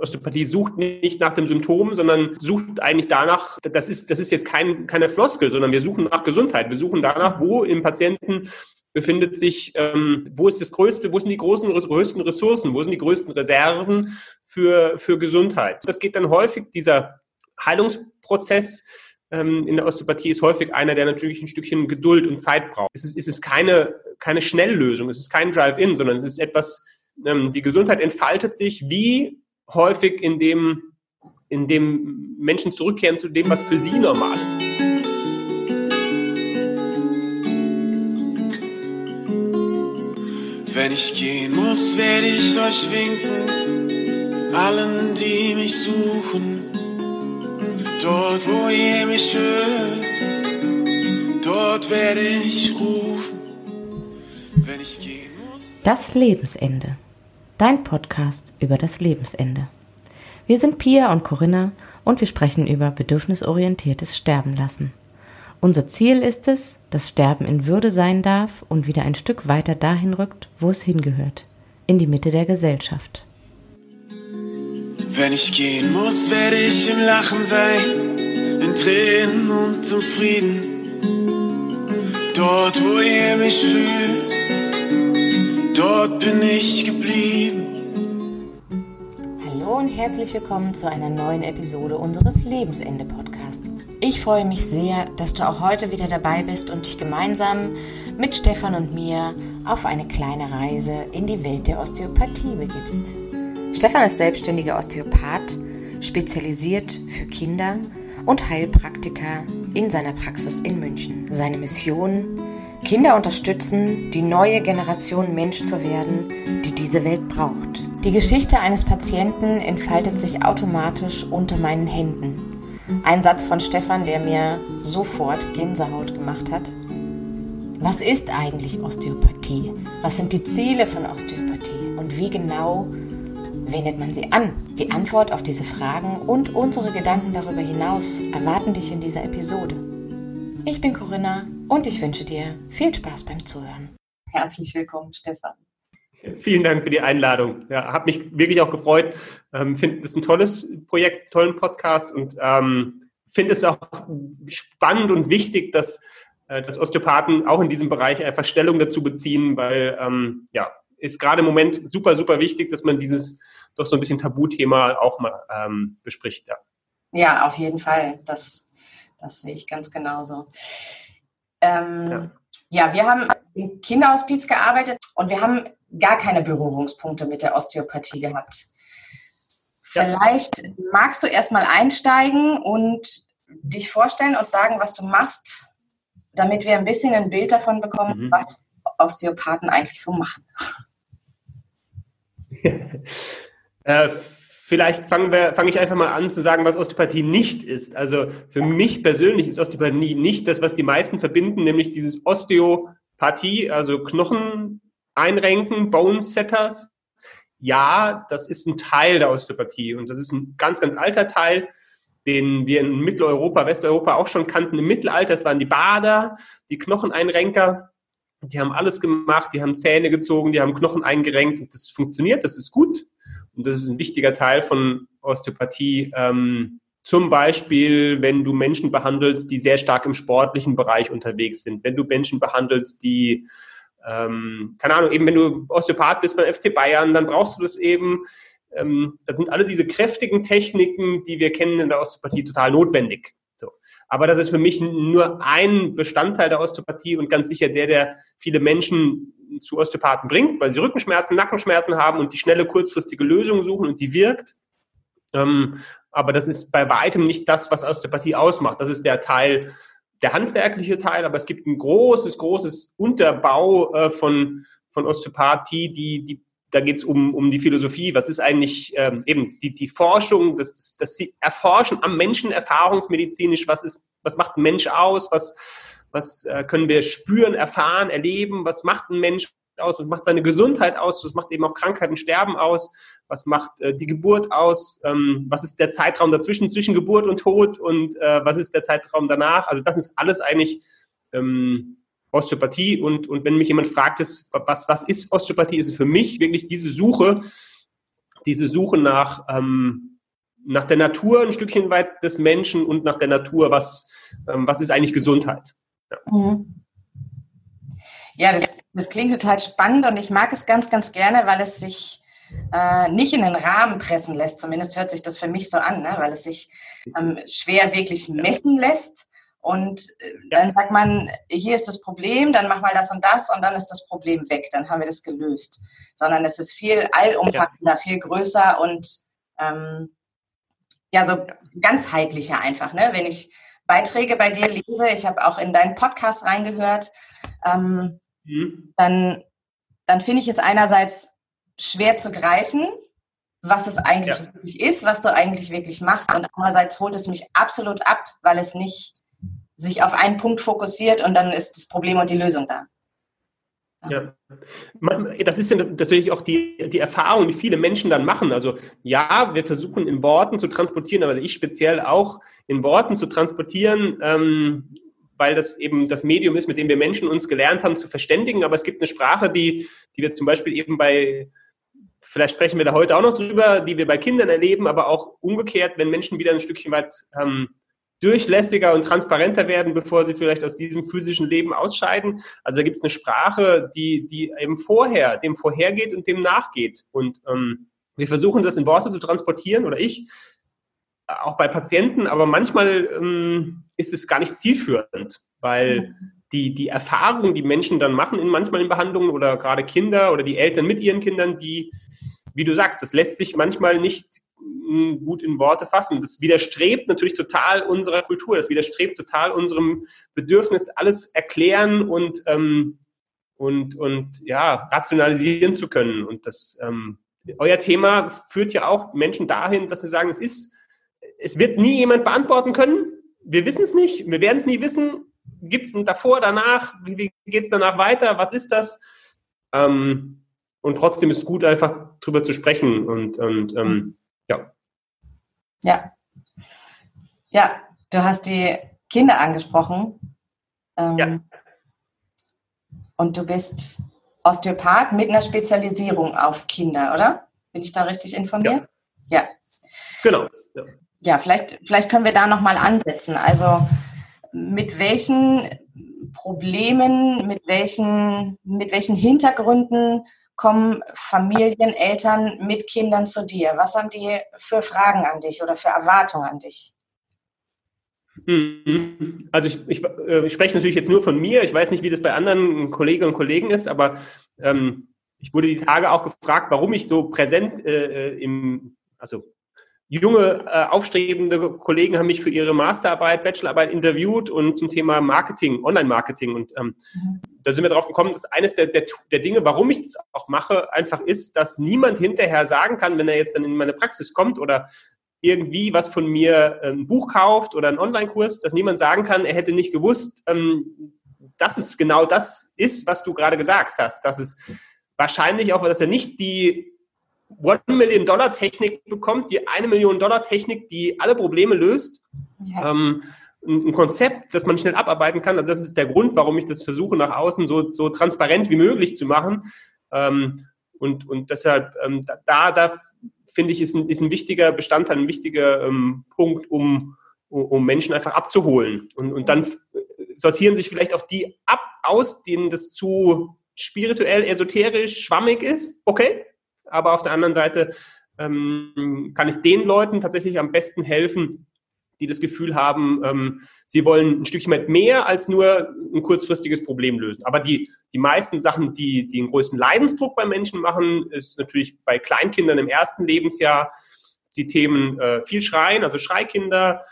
Osteopathie sucht nicht nach dem Symptom, sondern sucht eigentlich danach, das ist, das ist jetzt kein, keine Floskel, sondern wir suchen nach Gesundheit. Wir suchen danach, wo im Patienten befindet sich, ähm, wo ist das größte, wo sind die großen, größten Ressourcen, wo sind die größten Reserven für, für Gesundheit. Das geht dann häufig, dieser Heilungsprozess ähm, in der Osteopathie ist häufig einer, der natürlich ein Stückchen Geduld und Zeit braucht. Es ist, es ist keine, keine Schnelllösung, es ist kein Drive-In, sondern es ist etwas, ähm, die Gesundheit entfaltet sich wie häufig in dem, in dem Menschen zurückkehren zu dem, was für sie normal ist. Wenn ich gehen muss, werde ich euch winken, allen, die mich suchen. Dort, wo ihr mich hört, dort werde ich rufen. Wenn ich gehen muss. Das Lebensende. Dein Podcast über das Lebensende. Wir sind Pia und Corinna und wir sprechen über bedürfnisorientiertes Sterben lassen. Unser Ziel ist es, dass Sterben in Würde sein darf und wieder ein Stück weiter dahin rückt, wo es hingehört, in die Mitte der Gesellschaft. Wenn ich gehen muss, werde ich im Lachen sein, in Tränen und zum Frieden. Dort, wo ihr mich fühlt, dort bin ich geblieben. Hallo und herzlich willkommen zu einer neuen Episode unseres Lebensende-Podcasts. Ich freue mich sehr, dass du auch heute wieder dabei bist und dich gemeinsam mit Stefan und mir auf eine kleine Reise in die Welt der Osteopathie begibst. Stefan ist selbstständiger Osteopath, spezialisiert für Kinder und Heilpraktiker in seiner Praxis in München. Seine Mission, Kinder unterstützen, die neue Generation Mensch zu werden, die diese Welt braucht. Die Geschichte eines Patienten entfaltet sich automatisch unter meinen Händen. Ein Satz von Stefan, der mir sofort Gänsehaut gemacht hat. Was ist eigentlich Osteopathie? Was sind die Ziele von Osteopathie? Und wie genau wendet man sie an? Die Antwort auf diese Fragen und unsere Gedanken darüber hinaus erwarten dich in dieser Episode. Ich bin Corinna und ich wünsche dir viel Spaß beim Zuhören. Herzlich willkommen, Stefan. Vielen Dank für die Einladung. Ja, habe mich wirklich auch gefreut. Ähm, finde es ein tolles Projekt, tollen Podcast und ähm, finde es auch spannend und wichtig, dass, äh, dass Osteopathen auch in diesem Bereich einfach Stellung dazu beziehen, weil ähm, ja, ist gerade im Moment super, super wichtig, dass man dieses doch so ein bisschen Tabuthema auch mal ähm, bespricht. Ja. ja, auf jeden Fall. Das, das sehe ich ganz genauso. Ähm, ja. ja, wir haben im Kinderhospiz gearbeitet und wir haben gar keine Berührungspunkte mit der Osteopathie gehabt. Vielleicht magst du erstmal einsteigen und dich vorstellen und sagen, was du machst, damit wir ein bisschen ein Bild davon bekommen, mhm. was Osteopathen eigentlich so machen. äh, vielleicht fange ich einfach mal an zu sagen, was Osteopathie nicht ist. Also für mich persönlich ist Osteopathie nicht das, was die meisten verbinden, nämlich dieses Osteopathie, also Knochen einrenken, Bone Setters. Ja, das ist ein Teil der Osteopathie und das ist ein ganz, ganz alter Teil, den wir in Mitteleuropa, Westeuropa auch schon kannten. Im Mittelalter, das waren die Bader, die Knocheneinrenker. Die haben alles gemacht, die haben Zähne gezogen, die haben Knochen eingerenkt und das funktioniert, das ist gut. Und das ist ein wichtiger Teil von Osteopathie. Ähm, zum Beispiel, wenn du Menschen behandelst, die sehr stark im sportlichen Bereich unterwegs sind. Wenn du Menschen behandelst, die ähm, keine Ahnung, eben wenn du Osteopath bist beim FC Bayern, dann brauchst du das eben. Ähm, da sind alle diese kräftigen Techniken, die wir kennen in der Osteopathie, total notwendig. So. Aber das ist für mich nur ein Bestandteil der Osteopathie und ganz sicher der, der viele Menschen zu Osteopathen bringt, weil sie Rückenschmerzen, Nackenschmerzen haben und die schnelle, kurzfristige Lösung suchen und die wirkt. Ähm, aber das ist bei weitem nicht das, was Osteopathie ausmacht. Das ist der Teil, der handwerkliche Teil, aber es gibt ein großes, großes Unterbau äh, von, von Osteopathie, die, die, da geht es um, um die Philosophie. Was ist eigentlich ähm, eben die, die Forschung, das, das, das sie erforschen am Menschen erfahrungsmedizinisch, was ist, was macht ein Mensch aus, was, was äh, können wir spüren, erfahren, erleben, was macht ein Mensch aus, was macht seine Gesundheit aus, was macht eben auch Krankheiten, Sterben aus, was macht äh, die Geburt aus, ähm, was ist der Zeitraum dazwischen, zwischen Geburt und Tod? Und äh, was ist der Zeitraum danach. Also das ist alles eigentlich ähm, Osteopathie. Und, und wenn mich jemand fragt, ist, was, was ist Osteopathie, ist es für mich wirklich diese Suche diese Suche nach, ähm, nach der Natur ein Stückchen weit des Menschen und nach der Natur, was, ähm, was ist eigentlich Gesundheit. Ja, mhm. ja das, das klingt total spannend und ich mag es ganz, ganz gerne, weil es sich äh, nicht in den Rahmen pressen lässt. Zumindest hört sich das für mich so an, ne? weil es sich ähm, schwer wirklich messen lässt. Und äh, dann sagt man, hier ist das Problem, dann mach mal das und das und dann ist das Problem weg, dann haben wir das gelöst. Sondern es ist viel allumfassender, viel größer und ähm, ja, so ganzheitlicher einfach. Ne? Wenn ich Beiträge bei dir lese, ich habe auch in deinen Podcast reingehört, ähm, mhm. dann, dann finde ich es einerseits schwer zu greifen, was es eigentlich ja. wirklich ist, was du eigentlich wirklich machst. Und andererseits holt es mich absolut ab, weil es nicht sich auf einen Punkt fokussiert und dann ist das Problem und die Lösung da. Ja. Das ist ja natürlich auch die, die Erfahrung, die viele Menschen dann machen. Also ja, wir versuchen in Worten zu transportieren, aber ich speziell auch in Worten zu transportieren, ähm, weil das eben das Medium ist, mit dem wir Menschen uns gelernt haben zu verständigen. Aber es gibt eine Sprache, die, die wir zum Beispiel eben bei vielleicht sprechen wir da heute auch noch drüber, die wir bei Kindern erleben, aber auch umgekehrt, wenn Menschen wieder ein Stückchen weit ähm, durchlässiger und transparenter werden, bevor sie vielleicht aus diesem physischen Leben ausscheiden. Also da gibt es eine Sprache, die, die eben vorher, dem vorhergeht und dem nachgeht. Und ähm, wir versuchen das in Worte zu transportieren oder ich, auch bei Patienten, aber manchmal ähm, ist es gar nicht zielführend, weil mhm. die, die Erfahrungen, die Menschen dann machen, in manchmal in Behandlungen oder gerade Kinder oder die Eltern mit ihren Kindern, die, wie du sagst, das lässt sich manchmal nicht gut in Worte fassen. Das widerstrebt natürlich total unserer Kultur, das widerstrebt total unserem Bedürfnis, alles erklären und, ähm, und, und ja, rationalisieren zu können. Und das, ähm, euer Thema führt ja auch Menschen dahin, dass sie sagen, es ist, es wird nie jemand beantworten können. Wir wissen es nicht, wir werden es nie wissen. Gibt es davor, danach? Wie, geht es danach weiter? Was ist das? Ähm, und trotzdem ist es gut, einfach drüber zu sprechen und, und ähm, ja. Ja. Ja, du hast die Kinder angesprochen. Ähm, ja. Und du bist Osteopath mit einer Spezialisierung auf Kinder, oder? Bin ich da richtig informiert? Ja. ja. Genau. Ja, ja vielleicht, vielleicht können wir da nochmal ansetzen. Also mit welchen Problemen, mit welchen, mit welchen Hintergründen kommen Familien, Eltern mit Kindern zu dir? Was haben die für Fragen an dich oder für Erwartungen an dich? Mhm. Also ich, ich, äh, ich, spreche natürlich jetzt nur von mir. Ich weiß nicht, wie das bei anderen Kolleginnen und Kollegen ist, aber ähm, ich wurde die Tage auch gefragt, warum ich so präsent äh, äh im, also junge, äh, aufstrebende Kollegen haben mich für ihre Masterarbeit, Bachelorarbeit interviewt und zum Thema Marketing, Online-Marketing. Und ähm, mhm. da sind wir drauf gekommen, dass eines der, der, der Dinge, warum ich das auch mache, einfach ist, dass niemand hinterher sagen kann, wenn er jetzt dann in meine Praxis kommt oder irgendwie was von mir ein Buch kauft oder einen Online-Kurs, dass niemand sagen kann, er hätte nicht gewusst, ähm, dass es genau das ist, was du gerade gesagt hast. Dass es wahrscheinlich auch, dass er nicht die One Million Dollar Technik bekommt, die eine Million Dollar Technik, die alle Probleme löst. Ja. Ähm, ein Konzept, das man schnell abarbeiten kann. Also das ist der Grund, warum ich das versuche, nach außen so, so transparent wie möglich zu machen. Ähm, und, und deshalb, ähm, da, da finde ich, ist ein, ist ein wichtiger Bestandteil, ein wichtiger ähm, Punkt, um, um Menschen einfach abzuholen. Und, und dann sortieren sich vielleicht auch die ab, aus, denen das zu spirituell, esoterisch, schwammig ist. Okay, aber auf der anderen Seite ähm, kann ich den Leuten tatsächlich am besten helfen, die das Gefühl haben, ähm, sie wollen ein Stückchen weit mehr als nur ein kurzfristiges Problem lösen. Aber die, die meisten Sachen, die, die den größten Leidensdruck bei Menschen machen, ist natürlich bei Kleinkindern im ersten Lebensjahr die Themen äh, viel Schreien, also Schreikinder,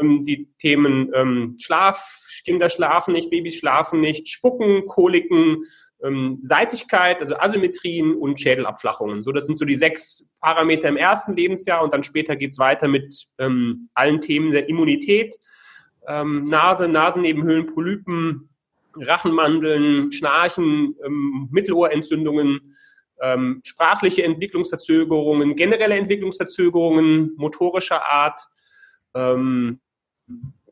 ähm, die Themen ähm, Schlaf, Kinder schlafen nicht, Babys schlafen nicht, Spucken, Koliken, ähm, Seitigkeit, also Asymmetrien und Schädelabflachungen. So, das sind so die sechs Parameter im ersten Lebensjahr und dann später geht's weiter mit ähm, allen Themen der Immunität, ähm, Nase, Nasennebenhöhlen, Polypen, Rachenmandeln, Schnarchen, ähm, Mittelohrentzündungen, ähm, sprachliche Entwicklungsverzögerungen, generelle Entwicklungsverzögerungen motorischer Art, ähm,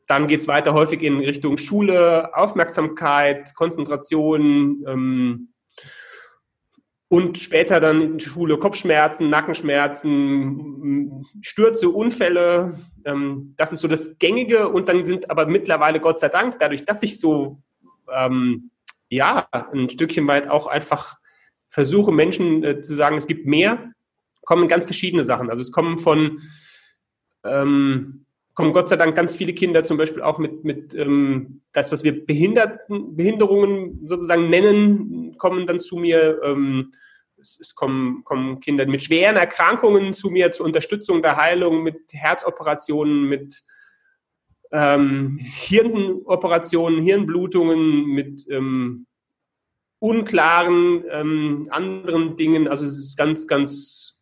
dann geht es weiter häufig in Richtung Schule, Aufmerksamkeit, Konzentration, ähm, und später dann in Schule Kopfschmerzen, Nackenschmerzen, Stürze, Unfälle. Ähm, das ist so das Gängige. Und dann sind aber mittlerweile, Gott sei Dank, dadurch, dass ich so, ähm, ja, ein Stückchen weit auch einfach versuche, Menschen äh, zu sagen, es gibt mehr, kommen ganz verschiedene Sachen. Also es kommen von, ähm, kommen Gott sei Dank ganz viele Kinder zum Beispiel auch mit, mit ähm, das, was wir Behinderten, Behinderungen sozusagen nennen, kommen dann zu mir. Ähm, es, es kommen, kommen Kinder mit schweren Erkrankungen zu mir zur Unterstützung der Heilung, mit Herzoperationen, mit ähm, Hirnoperationen, Hirnblutungen, mit ähm, unklaren ähm, anderen Dingen. Also es ist ganz, ganz,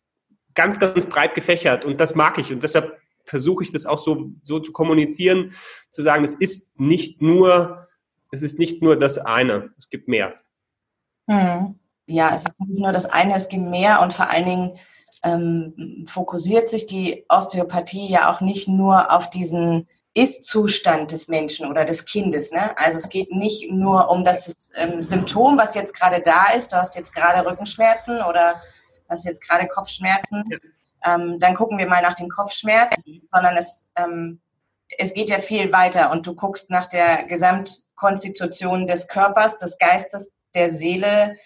ganz, ganz breit gefächert und das mag ich und deshalb versuche ich das auch so, so zu kommunizieren, zu sagen, es ist nicht nur, es ist nicht nur das eine, es gibt mehr. Hm ja, es ist nicht nur das eine, es gibt mehr und vor allen Dingen ähm, fokussiert sich die Osteopathie ja auch nicht nur auf diesen ist-Zustand des Menschen oder des Kindes. Ne? Also es geht nicht nur um das ähm, Symptom, was jetzt gerade da ist. Du hast jetzt gerade Rückenschmerzen oder hast jetzt gerade Kopfschmerzen. Ähm, dann gucken wir mal nach dem Kopfschmerz, sondern es, ähm, es geht ja viel weiter und du guckst nach der Gesamtkonstitution des Körpers, des Geistes, der Seele,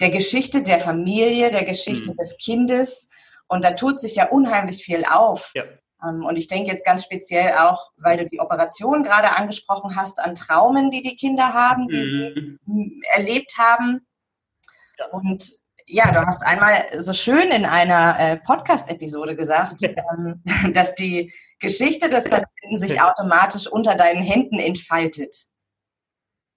der Geschichte der Familie, der Geschichte mhm. des Kindes. Und da tut sich ja unheimlich viel auf. Ja. Ähm, und ich denke jetzt ganz speziell auch, weil du die Operation gerade angesprochen hast, an Traumen, die die Kinder haben, die mhm. sie erlebt haben. Ja. Und ja, du hast einmal so schön in einer äh, Podcast-Episode gesagt, ähm, dass die Geschichte des Patienten sich automatisch unter deinen Händen entfaltet.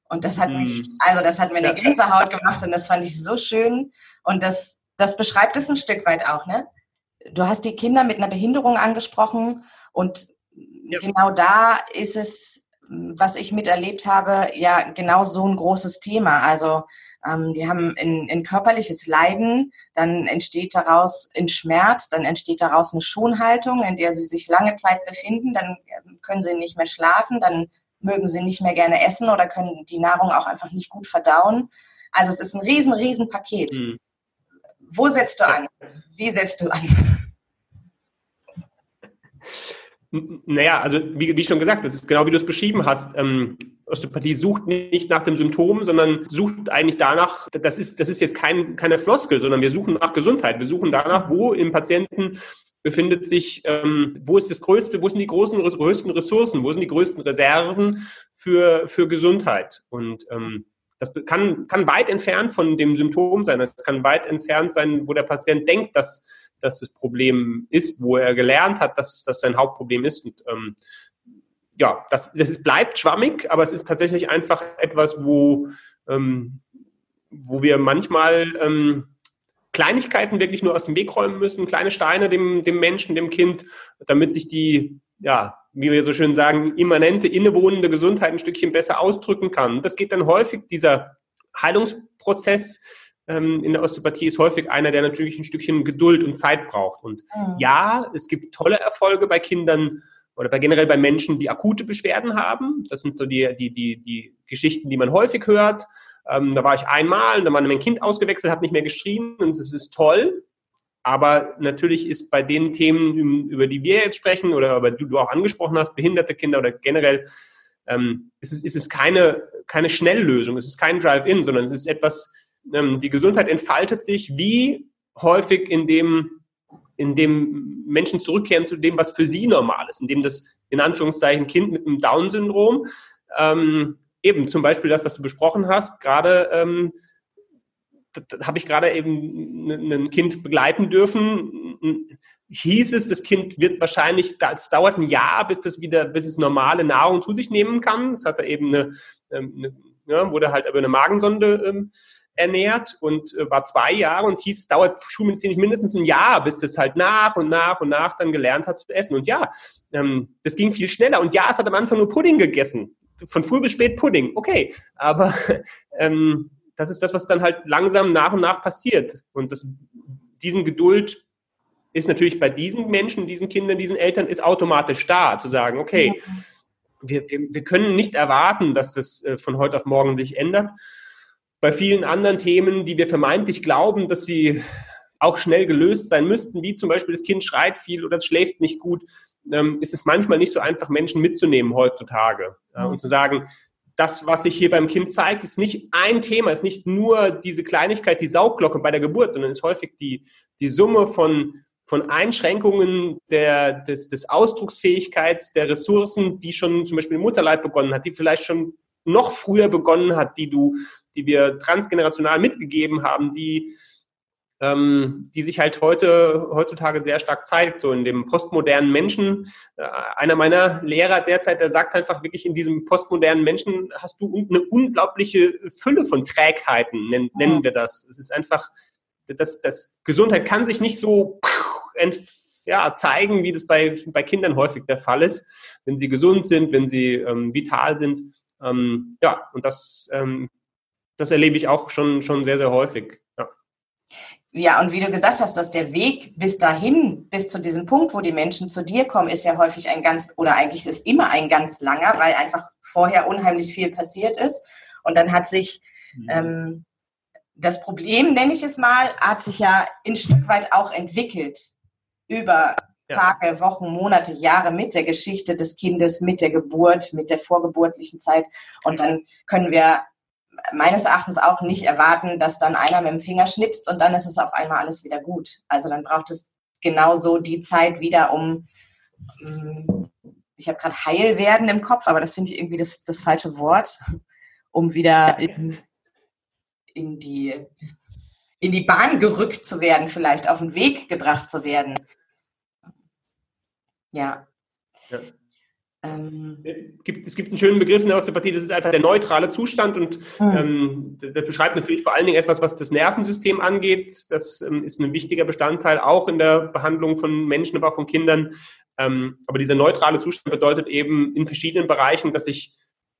Und das hat mich, mhm. also das hat mir eine Gänsehaut gemacht und das fand ich so schön. Und das, das beschreibt es ein Stück weit auch, ne? Du hast die Kinder mit einer Behinderung angesprochen und ja. genau da ist es, was ich miterlebt habe, ja genau so ein großes Thema. Also ähm, die haben ein, ein körperliches Leiden, dann entsteht daraus ein Schmerz, dann entsteht daraus eine Schonhaltung, in der sie sich lange Zeit befinden, dann ähm, können sie nicht mehr schlafen, dann mögen sie nicht mehr gerne essen oder können die Nahrung auch einfach nicht gut verdauen. Also es ist ein riesen, riesen Paket. Mhm. Wo setzt du an? Wie setzt du an? Naja, also wie, wie schon gesagt, das ist genau wie du es beschrieben hast. Ähm, Osteopathie sucht nicht nach dem Symptom, sondern sucht eigentlich danach, das ist, das ist jetzt kein, keine Floskel, sondern wir suchen nach Gesundheit. Wir suchen danach, wo im Patienten befindet sich, ähm, wo ist das größte, wo sind die großen, größten Ressourcen, wo sind die größten Reserven für, für Gesundheit? Und ähm, das kann, kann weit entfernt von dem Symptom sein. Das kann weit entfernt sein, wo der Patient denkt, dass, dass das Problem ist, wo er gelernt hat, dass das sein Hauptproblem ist. Und ähm, ja, das, das ist, bleibt schwammig, aber es ist tatsächlich einfach etwas, wo, ähm, wo wir manchmal ähm, Kleinigkeiten wirklich nur aus dem Weg räumen müssen, kleine Steine dem, dem Menschen, dem Kind, damit sich die, ja, wie wir so schön sagen, immanente, innewohnende Gesundheit ein Stückchen besser ausdrücken kann. Das geht dann häufig, dieser Heilungsprozess ähm, in der Osteopathie ist häufig einer, der natürlich ein Stückchen Geduld und Zeit braucht. Und mhm. ja, es gibt tolle Erfolge bei Kindern, oder bei generell bei Menschen, die akute Beschwerden haben. Das sind so die, die, die, die Geschichten, die man häufig hört. Ähm, da war ich einmal, da war mein Kind ausgewechselt, hat nicht mehr geschrien und es ist toll. Aber natürlich ist bei den Themen, über die wir jetzt sprechen oder über die du auch angesprochen hast, behinderte Kinder oder generell, ähm, ist, es, ist es keine, keine Schnelllösung, es ist kein Drive-In, sondern es ist etwas, ähm, die Gesundheit entfaltet sich wie häufig in dem, in dem Menschen zurückkehren zu dem, was für sie normal ist, in dem das in Anführungszeichen Kind mit einem Down-Syndrom ähm, eben zum Beispiel das, was du besprochen hast, gerade ähm, habe ich gerade eben ein Kind begleiten dürfen. Hieß es, das Kind wird wahrscheinlich, es dauert ein Jahr, bis das wieder, bis es normale Nahrung zu sich nehmen kann. Es hatte eben eine, ähm, eine ja, wurde halt über eine Magensonde ähm, ernährt und äh, war zwei Jahre und es hieß, es dauert schulmedizinisch mindestens ein Jahr, bis das halt nach und nach und nach dann gelernt hat zu essen. Und ja, ähm, das ging viel schneller. Und ja, es hat am Anfang nur Pudding gegessen von früh bis spät Pudding, okay. Aber ähm, das ist das, was dann halt langsam nach und nach passiert. Und das, diesen Geduld ist natürlich bei diesen Menschen, diesen Kindern, diesen Eltern, ist automatisch da, zu sagen, okay, wir, wir, wir können nicht erwarten, dass das äh, von heute auf morgen sich ändert. Bei vielen anderen Themen, die wir vermeintlich glauben, dass sie auch schnell gelöst sein müssten, wie zum Beispiel das Kind schreit viel oder es schläft nicht gut, ähm, ist es manchmal nicht so einfach, Menschen mitzunehmen heutzutage. Äh, und zu sagen, das, was sich hier beim Kind zeigt, ist nicht ein Thema, ist nicht nur diese Kleinigkeit, die Saugglocke bei der Geburt, sondern ist häufig die, die Summe von, von Einschränkungen der, des, des Ausdrucksfähigkeits, der Ressourcen, die schon zum Beispiel im Mutterleib begonnen hat, die vielleicht schon noch früher begonnen hat, die du, die wir transgenerational mitgegeben haben, die, ähm, die sich halt heute, heutzutage sehr stark zeigt, so in dem postmodernen Menschen. Äh, einer meiner Lehrer derzeit, der sagt einfach wirklich, in diesem postmodernen Menschen hast du eine unglaubliche Fülle von Trägheiten, nennen, nennen wir das. Es ist einfach, das, das Gesundheit kann sich nicht so ja, zeigen, wie das bei, bei Kindern häufig der Fall ist, wenn sie gesund sind, wenn sie ähm, vital sind. Ähm, ja, und das, ähm, das erlebe ich auch schon, schon sehr, sehr häufig. Ja. Ja, und wie du gesagt hast, dass der Weg bis dahin, bis zu diesem Punkt, wo die Menschen zu dir kommen, ist ja häufig ein ganz, oder eigentlich ist immer ein ganz langer, weil einfach vorher unheimlich viel passiert ist. Und dann hat sich mhm. ähm, das Problem, nenne ich es mal, hat sich ja ein Stück weit auch entwickelt über. Tage, Wochen, Monate, Jahre mit der Geschichte des Kindes, mit der Geburt, mit der vorgeburtlichen Zeit. Und dann können wir meines Erachtens auch nicht erwarten, dass dann einer mit dem Finger schnipst und dann ist es auf einmal alles wieder gut. Also dann braucht es genauso die Zeit wieder, um, mm, ich habe gerade heil werden im Kopf, aber das finde ich irgendwie das, das falsche Wort, um wieder in, in, die, in die Bahn gerückt zu werden, vielleicht auf den Weg gebracht zu werden. Ja. ja. Ähm, gibt, es gibt einen schönen Begriff in der Osteopathie, das ist einfach der neutrale Zustand und mhm. ähm, das beschreibt natürlich vor allen Dingen etwas, was das Nervensystem angeht. Das ähm, ist ein wichtiger Bestandteil auch in der Behandlung von Menschen, aber auch von Kindern. Ähm, aber dieser neutrale Zustand bedeutet eben in verschiedenen Bereichen, dass ich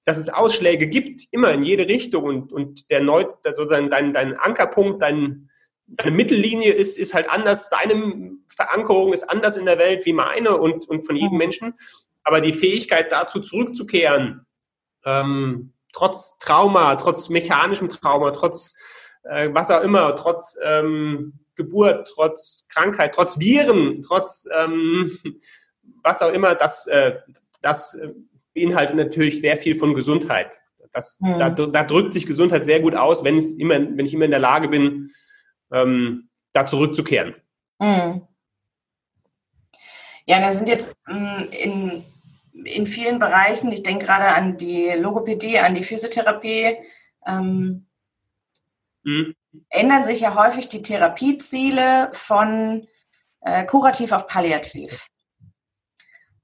dass es Ausschläge gibt, immer in jede Richtung und, und der Neu, sozusagen dein, dein Ankerpunkt, dein, deine Mittellinie ist, ist halt anders, deine Verankerung ist anders in der Welt wie meine und, und von jedem mhm. Menschen. Aber die Fähigkeit dazu zurückzukehren, ähm, trotz Trauma, trotz mechanischem Trauma, trotz äh, was auch immer, trotz ähm, Geburt, trotz Krankheit, trotz Viren, trotz ähm, was auch immer, das, äh, das beinhaltet natürlich sehr viel von Gesundheit. Das, mhm. da, da, drückt sich Gesundheit sehr gut aus, wenn, immer, wenn ich immer in der Lage bin, ähm, da zurückzukehren. Mhm. Ja, da sind jetzt mm, in in vielen Bereichen, ich denke gerade an die Logopädie, an die Physiotherapie, ähm, mhm. ändern sich ja häufig die Therapieziele von äh, kurativ auf palliativ.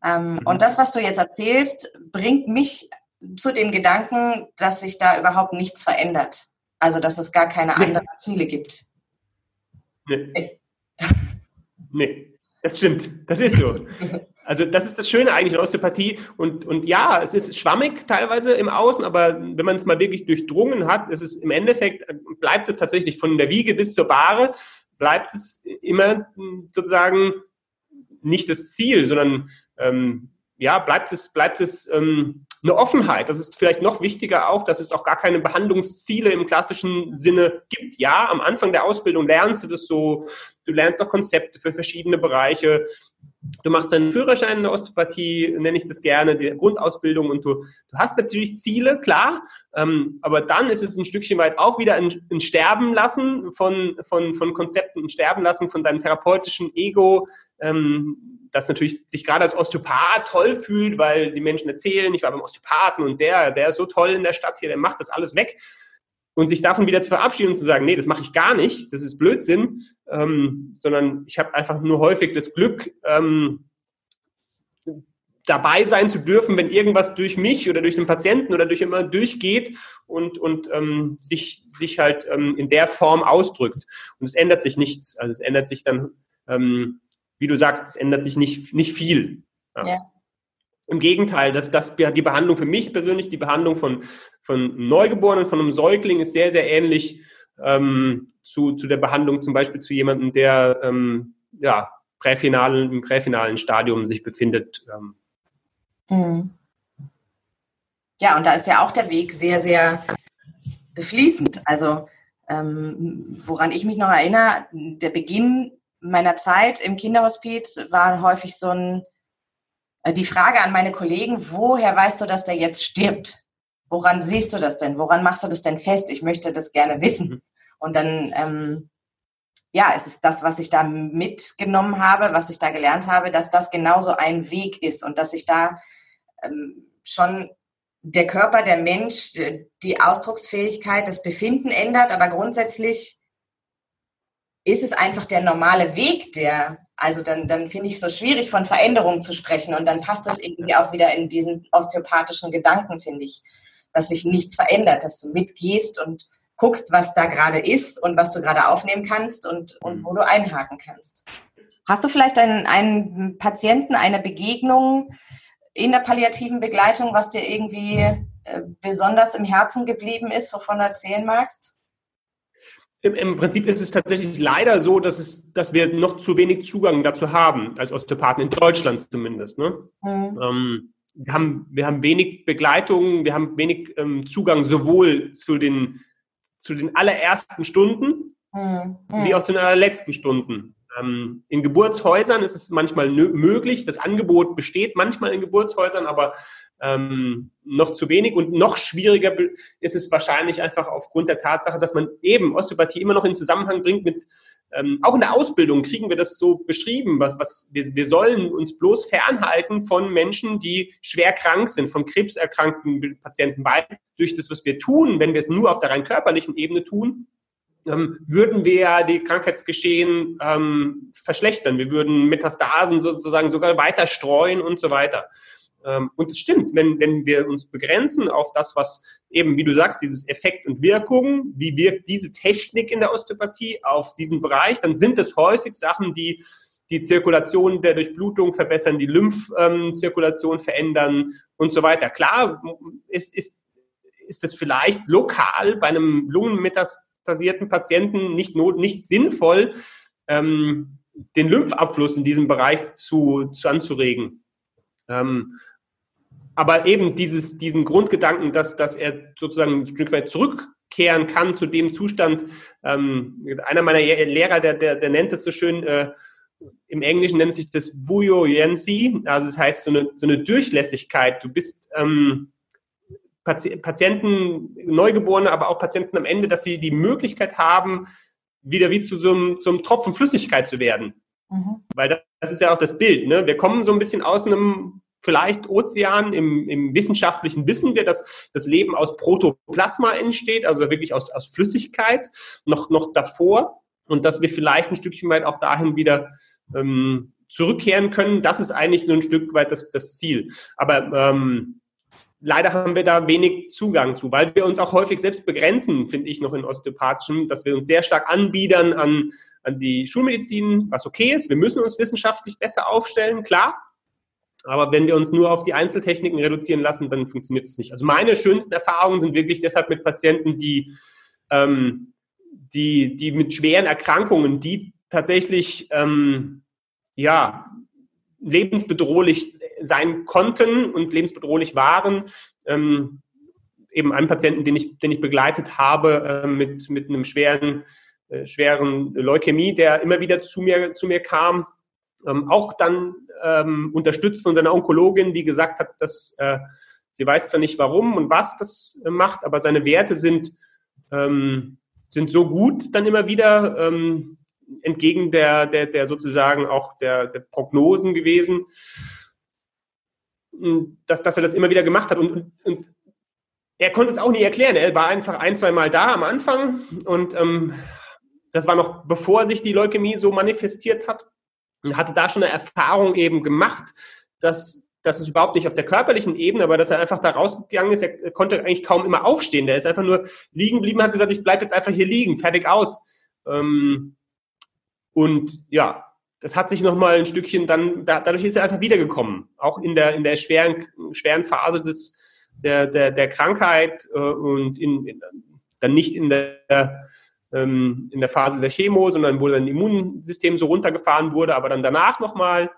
Ähm, mhm. Und das, was du jetzt erzählst, bringt mich zu dem Gedanken, dass sich da überhaupt nichts verändert. Also, dass es gar keine nee. anderen Ziele gibt. Nee. nee, das stimmt. Das ist so. Also das ist das Schöne eigentlich in Osteopathie. Und, und ja, es ist schwammig teilweise im Außen, aber wenn man es mal wirklich durchdrungen hat, ist es im Endeffekt, bleibt es tatsächlich von der Wiege bis zur Bahre, bleibt es immer sozusagen nicht das Ziel, sondern ähm, ja, bleibt es, bleibt es ähm, eine Offenheit. Das ist vielleicht noch wichtiger auch, dass es auch gar keine Behandlungsziele im klassischen Sinne gibt. Ja, am Anfang der Ausbildung lernst du das so, du lernst auch Konzepte für verschiedene Bereiche. Du machst deinen Führerschein in der Osteopathie, nenne ich das gerne, die Grundausbildung und du, du hast natürlich Ziele, klar, ähm, aber dann ist es ein Stückchen weit auch wieder ein, ein Sterben lassen von, von, von Konzepten, ein Sterben lassen von deinem therapeutischen Ego, ähm, das natürlich sich gerade als Osteopath toll fühlt, weil die Menschen erzählen, ich war beim Osteopathen und der, der ist so toll in der Stadt hier, der macht das alles weg. Und sich davon wieder zu verabschieden und zu sagen, nee, das mache ich gar nicht, das ist Blödsinn, ähm, sondern ich habe einfach nur häufig das Glück, ähm, dabei sein zu dürfen, wenn irgendwas durch mich oder durch den Patienten oder durch immer durchgeht und, und ähm, sich, sich halt ähm, in der Form ausdrückt. Und es ändert sich nichts. Also es ändert sich dann ähm, wie du sagst, es ändert sich nicht, nicht viel. Ja. Ja. Im Gegenteil, das, das, die Behandlung für mich persönlich, die Behandlung von, von Neugeborenen, von einem Säugling ist sehr, sehr ähnlich ähm, zu, zu der Behandlung zum Beispiel zu jemandem, der ähm, ja, präfinalen, im präfinalen Stadium sich befindet. Ähm. Mhm. Ja, und da ist ja auch der Weg sehr, sehr fließend. Also ähm, woran ich mich noch erinnere, der Beginn meiner Zeit im Kinderhospiz war häufig so ein, äh, die Frage an meine Kollegen, woher weißt du, dass der jetzt stirbt? Woran siehst du das denn? Woran machst du das denn fest? Ich möchte das gerne wissen. Mhm. Und dann, ähm, ja, es ist das, was ich da mitgenommen habe, was ich da gelernt habe, dass das genauso ein Weg ist und dass ich da ähm, schon der Körper, der Mensch, die Ausdrucksfähigkeit, das Befinden ändert, aber grundsätzlich ist es einfach der normale Weg, der, also dann, dann finde ich es so schwierig, von Veränderung zu sprechen und dann passt das irgendwie auch wieder in diesen osteopathischen Gedanken, finde ich, dass sich nichts verändert, dass du mitgehst und guckst, was da gerade ist und was du gerade aufnehmen kannst und, und wo du einhaken kannst. Hast du vielleicht einen, einen Patienten, eine Begegnung, in der palliativen Begleitung, was dir irgendwie äh, besonders im Herzen geblieben ist, wovon du erzählen magst? Im, Im, Prinzip ist es tatsächlich leider so, dass, es, dass wir noch zu wenig Zugang dazu haben, als Osteopathen, in Deutschland zumindest. Ne? Mhm. Ähm, wir, haben, wir haben wenig Begleitung, wir haben wenig ähm, Zugang sowohl zu den, zu den allerersten Stunden mhm. wie auch zu den allerletzten Stunden. Ähm, in Geburtshäusern ist es manchmal möglich, das Angebot besteht manchmal in Geburtshäusern, aber ähm, noch zu wenig und noch schwieriger ist es wahrscheinlich einfach aufgrund der Tatsache, dass man eben Osteopathie immer noch in Zusammenhang bringt mit, ähm, auch in der Ausbildung kriegen wir das so beschrieben, was, was wir, wir sollen uns bloß fernhalten von Menschen, die schwer krank sind, von krebserkrankten Patienten, weil durch das, was wir tun, wenn wir es nur auf der rein körperlichen Ebene tun, ähm, würden wir die Krankheitsgeschehen ähm, verschlechtern. Wir würden Metastasen sozusagen sogar weiter streuen und so weiter. Ähm, und es stimmt, wenn, wenn wir uns begrenzen auf das, was eben, wie du sagst, dieses Effekt und Wirkung, wie wirkt diese Technik in der Osteopathie auf diesen Bereich, dann sind es häufig Sachen, die die Zirkulation der Durchblutung verbessern, die Lymphzirkulation verändern und so weiter. Klar ist, ist, ist es vielleicht lokal bei einem Lungenmetas basierten Patienten nicht, not, nicht sinnvoll, ähm, den Lymphabfluss in diesem Bereich zu, zu anzuregen. Ähm, aber eben dieses, diesen Grundgedanken, dass, dass er sozusagen ein Stück weit zurückkehren kann zu dem Zustand. Ähm, einer meiner Lehrer, der, der, der nennt das so schön, äh, im Englischen nennt sich das Buoyancy, also das heißt so eine, so eine Durchlässigkeit. Du bist, ähm, Patienten, Neugeborene, aber auch Patienten am Ende, dass sie die Möglichkeit haben, wieder wie zu so einem, so einem Tropfen Flüssigkeit zu werden. Mhm. Weil das ist ja auch das Bild. Ne? Wir kommen so ein bisschen aus einem vielleicht Ozean. Im, im wissenschaftlichen wissen wir, dass das Leben aus Protoplasma entsteht, also wirklich aus, aus Flüssigkeit, noch, noch davor. Und dass wir vielleicht ein Stückchen weit auch dahin wieder ähm, zurückkehren können. Das ist eigentlich so ein Stück weit das, das Ziel. Aber ähm, leider haben wir da wenig Zugang zu, weil wir uns auch häufig selbst begrenzen, finde ich noch in Osteopathischen, dass wir uns sehr stark anbiedern an, an die Schulmedizin, was okay ist. Wir müssen uns wissenschaftlich besser aufstellen, klar. Aber wenn wir uns nur auf die Einzeltechniken reduzieren lassen, dann funktioniert es nicht. Also meine schönsten Erfahrungen sind wirklich deshalb mit Patienten, die, ähm, die, die mit schweren Erkrankungen, die tatsächlich ähm, ja, lebensbedrohlich sein konnten und lebensbedrohlich waren. Ähm, eben einen Patienten, den ich, den ich begleitet habe äh, mit, mit einem schweren, äh, schweren Leukämie, der immer wieder zu mir, zu mir kam, ähm, auch dann ähm, unterstützt von seiner Onkologin, die gesagt hat, dass äh, sie weiß zwar nicht warum und was das macht, aber seine Werte sind, ähm, sind so gut dann immer wieder, ähm, entgegen der, der, der sozusagen auch der, der Prognosen gewesen, dass, dass er das immer wieder gemacht hat. Und, und, und er konnte es auch nie erklären. Er war einfach ein, zwei Mal da am Anfang und ähm, das war noch bevor sich die Leukämie so manifestiert hat und hatte da schon eine Erfahrung eben gemacht, dass, dass es überhaupt nicht auf der körperlichen Ebene, aber dass er einfach da rausgegangen ist, er konnte eigentlich kaum immer aufstehen. Der ist einfach nur liegen geblieben, hat gesagt, ich bleibe jetzt einfach hier liegen, fertig aus. Ähm, und ja, das hat sich nochmal ein Stückchen dann, da, dadurch ist er einfach wiedergekommen. Auch in der, in der schweren, schweren Phase des, der, der, der Krankheit äh, und in, dann nicht in der, ähm, in der Phase der Chemo, sondern wo sein Immunsystem so runtergefahren wurde, aber dann danach nochmal.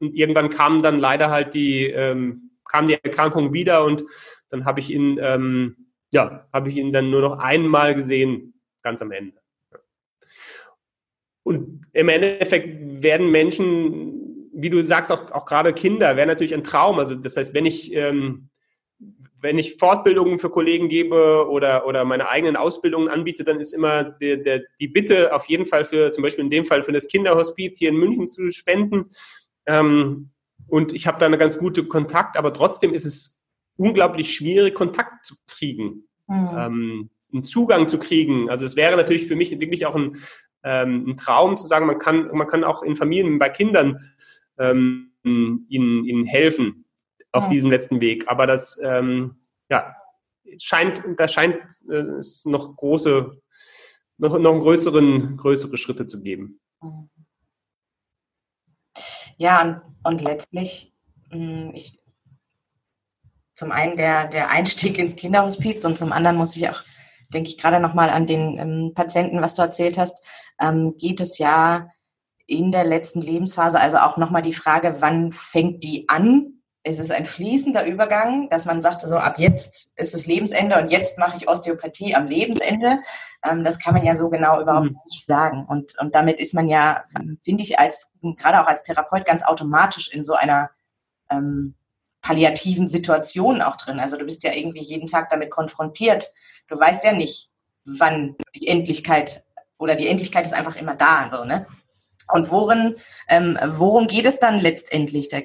Und irgendwann kam dann leider halt die, ähm, kam die Erkrankung wieder und dann habe ich ihn ähm, ja, habe ich ihn dann nur noch einmal gesehen, ganz am Ende. Und im Endeffekt werden Menschen, wie du sagst, auch, auch gerade Kinder, wäre natürlich ein Traum. Also das heißt, wenn ich, ähm, wenn ich Fortbildungen für Kollegen gebe oder, oder meine eigenen Ausbildungen anbiete, dann ist immer der, der, die Bitte auf jeden Fall für, zum Beispiel in dem Fall für das Kinderhospiz hier in München zu spenden. Ähm, und ich habe da eine ganz gute Kontakt, aber trotzdem ist es unglaublich schwierig, Kontakt zu kriegen, mhm. ähm, einen Zugang zu kriegen. Also es wäre natürlich für mich wirklich auch ein, ähm, ein Traum zu sagen, man kann, man kann auch in Familien bei Kindern ähm, ihnen, ihnen helfen auf ja. diesem letzten Weg. Aber das ähm, ja, scheint, da scheint äh, es noch große, noch, noch größeren, größere Schritte zu geben. Ja, und, und letztlich, hm, ich, zum einen der, der Einstieg ins Kinderhospiz und zum anderen muss ich auch denke ich gerade nochmal an den ähm, Patienten, was du erzählt hast, ähm, geht es ja in der letzten Lebensphase, also auch nochmal die Frage, wann fängt die an? Ist es ein fließender Übergang, dass man sagt, so ab jetzt ist es Lebensende und jetzt mache ich Osteopathie am Lebensende? Ähm, das kann man ja so genau überhaupt mhm. nicht sagen. Und, und damit ist man ja, finde ich, als gerade auch als Therapeut ganz automatisch in so einer ähm, palliativen Situation auch drin. Also du bist ja irgendwie jeden Tag damit konfrontiert. Du weißt ja nicht, wann die Endlichkeit oder die Endlichkeit ist einfach immer da. So, ne? Und worin, ähm, worum geht es dann letztendlich? Da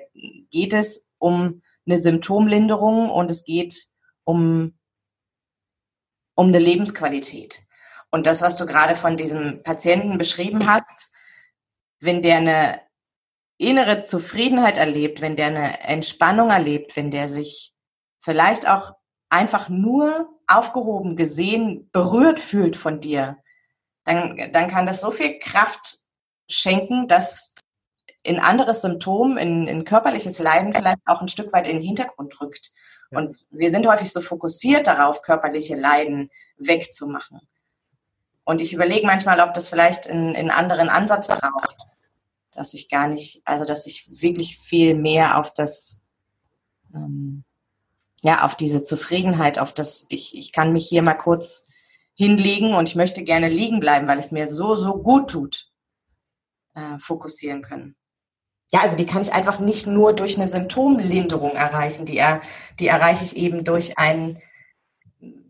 geht es um eine Symptomlinderung und es geht um, um eine Lebensqualität. Und das, was du gerade von diesem Patienten beschrieben hast, wenn der eine innere Zufriedenheit erlebt, wenn der eine Entspannung erlebt, wenn der sich vielleicht auch einfach nur aufgehoben, gesehen, berührt fühlt von dir, dann, dann kann das so viel Kraft schenken, dass in anderes Symptom, in, in körperliches Leiden vielleicht auch ein Stück weit in den Hintergrund rückt. Und wir sind häufig so fokussiert darauf, körperliche Leiden wegzumachen. Und ich überlege manchmal, ob das vielleicht einen anderen Ansatz braucht dass ich gar nicht, also dass ich wirklich viel mehr auf das, ähm, ja, auf diese Zufriedenheit, auf das, ich, ich kann mich hier mal kurz hinlegen und ich möchte gerne liegen bleiben, weil es mir so, so gut tut, äh, fokussieren können. Ja, also die kann ich einfach nicht nur durch eine Symptomlinderung erreichen, die, er, die erreiche ich eben durch ein,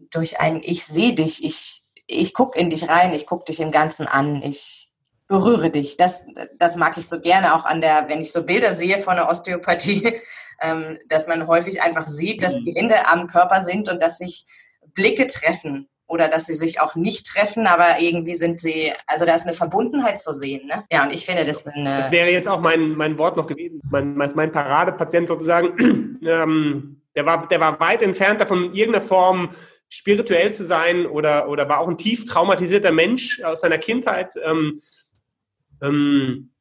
durch ein Ich sehe dich, ich, ich gucke in dich rein, ich gucke dich im Ganzen an, ich, berühre dich. Das, das mag ich so gerne auch an der, wenn ich so Bilder sehe von der Osteopathie, ähm, dass man häufig einfach sieht, dass die Hände am Körper sind und dass sich Blicke treffen oder dass sie sich auch nicht treffen, aber irgendwie sind sie, also da ist eine Verbundenheit zu sehen. Ne? Ja, und ich finde das eine. Das wäre jetzt auch mein, mein Wort noch gewesen, mein, mein Paradepatient sozusagen. ähm, der, war, der war weit entfernt davon, in irgendeiner Form spirituell zu sein oder, oder war auch ein tief traumatisierter Mensch aus seiner Kindheit. Ähm, ähm,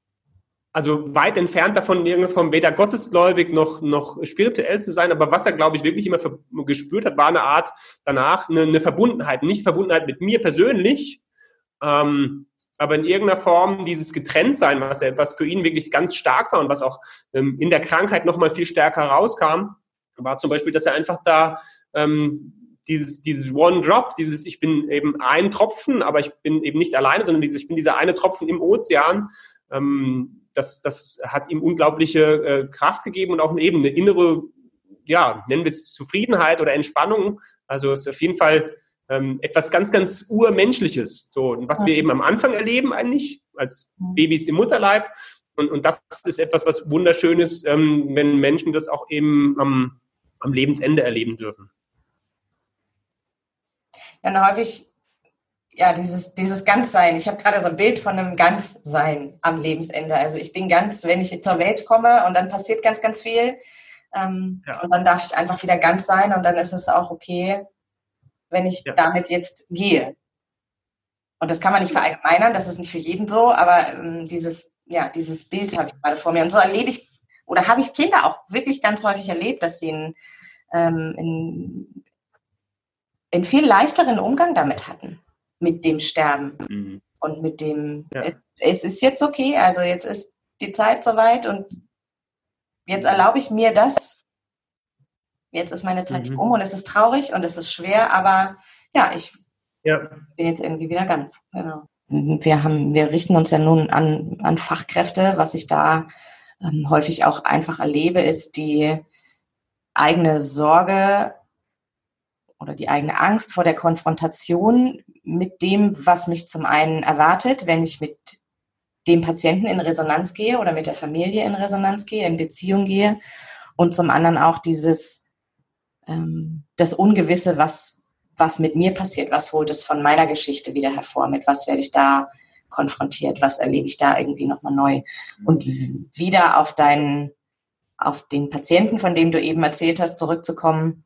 also weit entfernt davon, in irgendeiner Form weder gottesgläubig noch, noch spirituell zu sein, aber was er, glaube ich, wirklich immer gespürt hat, war eine Art danach eine, eine Verbundenheit. Nicht Verbundenheit mit mir persönlich, ähm, aber in irgendeiner Form dieses Getrenntsein, was, er, was für ihn wirklich ganz stark war und was auch ähm, in der Krankheit nochmal viel stärker rauskam, war zum Beispiel, dass er einfach da ähm, dieses, dieses One Drop, dieses, ich bin eben ein Tropfen, aber ich bin eben nicht alleine, sondern dieses, ich bin dieser eine Tropfen im Ozean, ähm, das, das hat ihm unglaubliche äh, Kraft gegeben und auch eben eine innere, ja, nennen wir es Zufriedenheit oder Entspannung. Also es ist auf jeden Fall ähm, etwas ganz, ganz Urmenschliches. So, was wir eben am Anfang erleben eigentlich, als Babys im Mutterleib. Und, und das ist etwas, was wunderschönes, ähm, wenn Menschen das auch eben am, am Lebensende erleben dürfen dann häufig ja, dieses, dieses Ganzsein. Ich habe gerade so ein Bild von einem Ganzsein am Lebensende. Also ich bin ganz, wenn ich zur Welt komme und dann passiert ganz, ganz viel. Ähm, ja. Und dann darf ich einfach wieder ganz sein und dann ist es auch okay, wenn ich ja. damit jetzt gehe. Und das kann man nicht verallgemeinern, das ist nicht für jeden so, aber ähm, dieses, ja, dieses Bild habe ich gerade vor mir. Und so erlebe ich, oder habe ich Kinder auch wirklich ganz häufig erlebt, dass sie in, ähm, in einen viel leichteren Umgang damit hatten, mit dem Sterben mhm. und mit dem, ja. es, es, ist jetzt okay, also jetzt ist die Zeit soweit und jetzt erlaube ich mir das Jetzt ist meine Zeit mhm. um und es ist traurig und es ist schwer, aber ja, ich ja. bin jetzt irgendwie wieder ganz. Genau. Wir haben, wir richten uns ja nun an, an Fachkräfte. Was ich da ähm, häufig auch einfach erlebe, ist die eigene Sorge oder die eigene Angst vor der Konfrontation mit dem, was mich zum einen erwartet, wenn ich mit dem Patienten in Resonanz gehe oder mit der Familie in Resonanz gehe, in Beziehung gehe. Und zum anderen auch dieses ähm, das Ungewisse, was was mit mir passiert, was holt es von meiner Geschichte wieder hervor, mit was werde ich da konfrontiert, was erlebe ich da irgendwie nochmal neu? Und wieder auf deinen auf den Patienten, von dem du eben erzählt hast, zurückzukommen,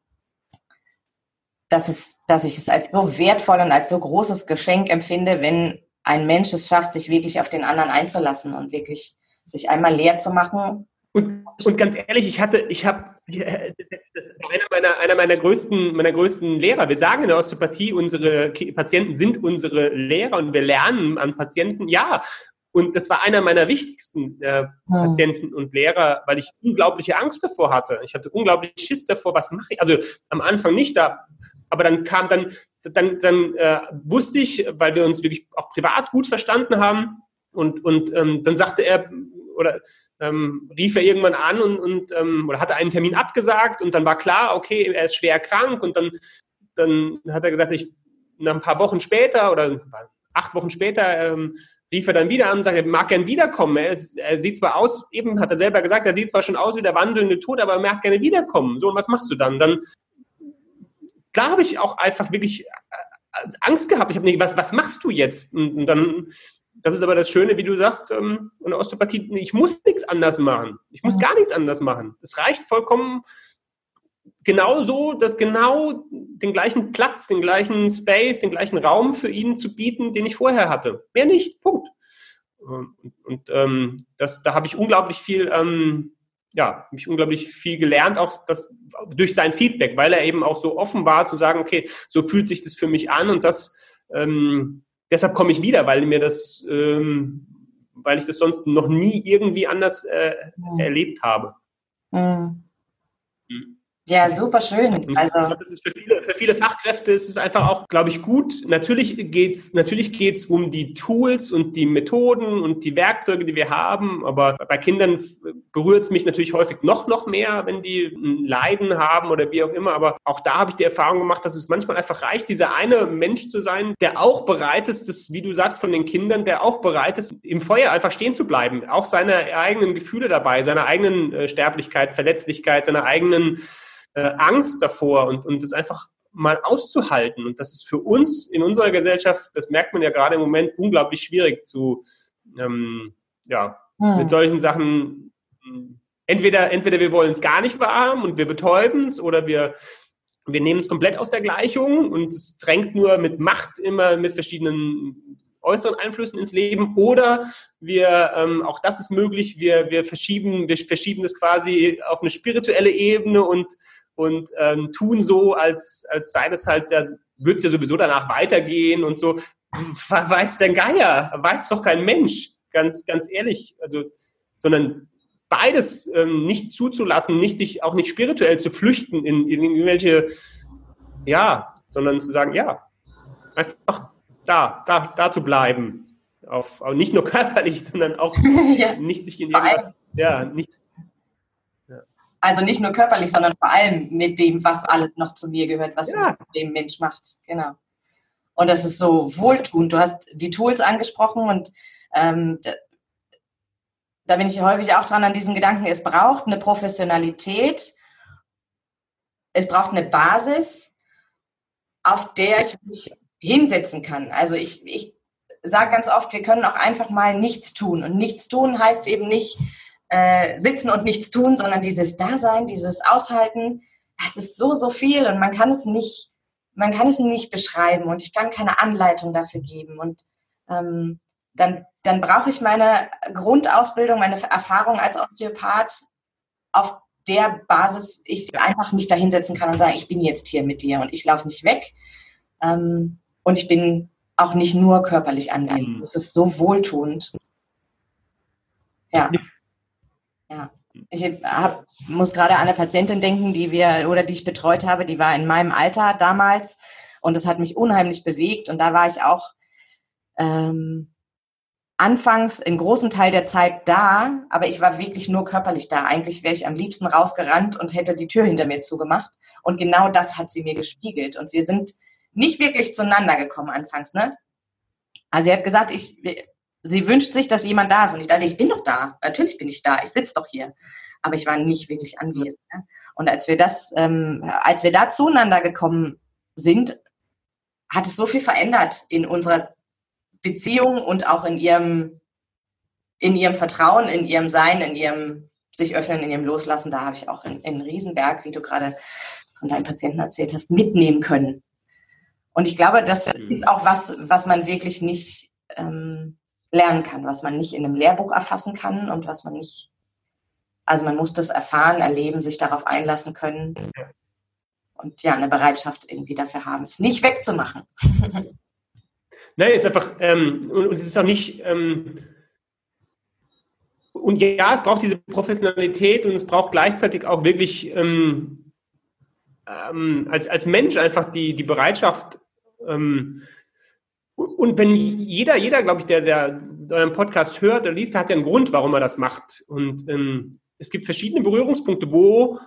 dass, es, dass ich es als so wertvoll und als so großes Geschenk empfinde, wenn ein Mensch es schafft, sich wirklich auf den anderen einzulassen und wirklich sich einmal leer zu machen. Und, und ganz ehrlich, ich hatte, ich habe, einer meiner, einer meiner größten, meiner größten Lehrer. Wir sagen in der Osteopathie, unsere Patienten sind unsere Lehrer und wir lernen an Patienten. Ja, und das war einer meiner wichtigsten äh, hm. Patienten und Lehrer, weil ich unglaubliche Angst davor hatte. Ich hatte unglaublich Schiss davor, was mache ich? Also am Anfang nicht, da aber dann kam dann, dann, dann äh, wusste ich, weil wir uns wirklich auch privat gut verstanden haben, und, und ähm, dann sagte er, oder ähm, rief er irgendwann an und, und ähm, oder hatte einen Termin abgesagt und dann war klar, okay, er ist schwer krank und dann, dann hat er gesagt, ich nach ein paar Wochen später oder acht Wochen später ähm, rief er dann wieder an und sagte, er mag gern wiederkommen. Er, ist, er, sieht zwar aus, eben hat er selber gesagt, er sieht zwar schon aus wie der wandelnde Tod, aber er mag gerne wiederkommen. So, und was machst du dann? Dann da habe ich auch einfach wirklich äh, Angst gehabt. Ich habe nicht, was, was machst du jetzt? Und, dann, das ist aber das Schöne, wie du sagst, ähm, in der Osteopathie, ich muss nichts anders machen. Ich muss gar nichts anders machen. Es reicht vollkommen genau so, dass genau den gleichen Platz, den gleichen Space, den gleichen Raum für ihn zu bieten, den ich vorher hatte. Mehr nicht. Punkt. Und, und ähm, das, da habe ich unglaublich viel ähm, ja, mich unglaublich viel gelernt, auch das, durch sein Feedback, weil er eben auch so offen war zu sagen, okay, so fühlt sich das für mich an und das, ähm, deshalb komme ich wieder, weil mir das, ähm, weil ich das sonst noch nie irgendwie anders äh, mhm. erlebt habe. Mhm. Mhm. Ja, super schön. Also, ich glaube, für viele, für viele Fachkräfte ist es einfach auch, glaube ich, gut. Natürlich geht's, natürlich geht's um die Tools und die Methoden und die Werkzeuge, die wir haben. Aber bei Kindern berührt es mich natürlich häufig noch, noch mehr, wenn die ein Leiden haben oder wie auch immer. Aber auch da habe ich die Erfahrung gemacht, dass es manchmal einfach reicht, dieser eine Mensch zu sein, der auch bereit ist, das, wie du sagst, von den Kindern, der auch bereit ist, im Feuer einfach stehen zu bleiben. Auch seine eigenen Gefühle dabei, seiner eigenen äh, Sterblichkeit, Verletzlichkeit, seiner eigenen äh, Angst davor und, und das einfach mal auszuhalten. Und das ist für uns in unserer Gesellschaft, das merkt man ja gerade im Moment, unglaublich schwierig zu, ähm, ja, hm. mit solchen Sachen. Entweder, entweder wir wollen es gar nicht wahrhaben und wir betäuben es oder wir, wir nehmen es komplett aus der Gleichung und es drängt nur mit Macht immer mit verschiedenen äußeren Einflüssen ins Leben oder wir, ähm, auch das ist möglich, wir, wir verschieben, wir verschieben das quasi auf eine spirituelle Ebene und und ähm, tun so, als, als sei das halt, da wird es ja sowieso danach weitergehen und so. Weiß der Geier, weiß doch kein Mensch, ganz, ganz ehrlich. Also, sondern beides ähm, nicht zuzulassen, nicht sich auch nicht spirituell zu flüchten in, in irgendwelche, ja, sondern zu sagen, ja, einfach da, da, da zu bleiben. Auf, auf nicht nur körperlich, sondern auch ja. nicht sich in irgendwas, ja, nicht also nicht nur körperlich, sondern vor allem mit dem, was alles noch zu mir gehört, was ja. dem Mensch macht. Genau. Und das ist so wohltuend. Du hast die Tools angesprochen und ähm, da, bin ich häufig auch dran an diesem Gedanken, es braucht eine Professionalität, es braucht eine Basis, auf der ich mich hinsetzen kann. Also ich, ich sage ganz oft, wir können auch einfach mal nichts tun. Und nichts tun heißt eben nicht, äh, sitzen und nichts tun, sondern dieses Dasein, dieses Aushalten, das ist so, so viel und man kann es nicht, man kann es nicht beschreiben und ich kann keine Anleitung dafür geben. Und ähm, dann, dann brauche ich meine Grundausbildung, meine Erfahrung als Osteopath, auf der Basis ich einfach mich da hinsetzen kann und sagen, ich bin jetzt hier mit dir und ich laufe nicht weg. Ähm, und ich bin auch nicht nur körperlich anwesend. Mhm. Es ist so wohltuend. Ja. Ja. ich hab, muss gerade an eine Patientin denken, die wir oder die ich betreut habe, die war in meinem Alter damals und das hat mich unheimlich bewegt und da war ich auch ähm, anfangs in großen Teil der Zeit da, aber ich war wirklich nur körperlich da. Eigentlich wäre ich am liebsten rausgerannt und hätte die Tür hinter mir zugemacht. Und genau das hat sie mir gespiegelt. Und wir sind nicht wirklich zueinander gekommen anfangs, ne? Also sie hat gesagt, ich, sie wünscht sich, dass jemand da ist. Und ich dachte, ich bin doch da. Natürlich bin ich da. Ich sitze doch hier. Aber ich war nicht wirklich anwesend. Ne? Und als wir das, ähm, als wir da zueinander gekommen sind, hat es so viel verändert in unserer Beziehung und auch in ihrem, in ihrem Vertrauen, in ihrem Sein, in ihrem sich öffnen, in ihrem Loslassen. Da habe ich auch in, in Riesenberg, wie du gerade von deinem Patienten erzählt hast, mitnehmen können. Und ich glaube, das mhm. ist auch was, was man wirklich nicht ähm, lernen kann, was man nicht in einem Lehrbuch erfassen kann und was man nicht, also man muss das erfahren, erleben, sich darauf einlassen können und ja, eine Bereitschaft irgendwie dafür haben, es nicht wegzumachen. Nein, es ist einfach, ähm, und, und, es ist auch nicht, ähm, und ja, es braucht diese Professionalität und es braucht gleichzeitig auch wirklich ähm, ähm als, als Mensch einfach die, die Bereitschaft, ähm, und wenn jeder, jeder, glaube ich, der, der euren Podcast hört oder liest, der hat ja einen Grund, warum er das macht. Und ähm, es gibt verschiedene Berührungspunkte, wo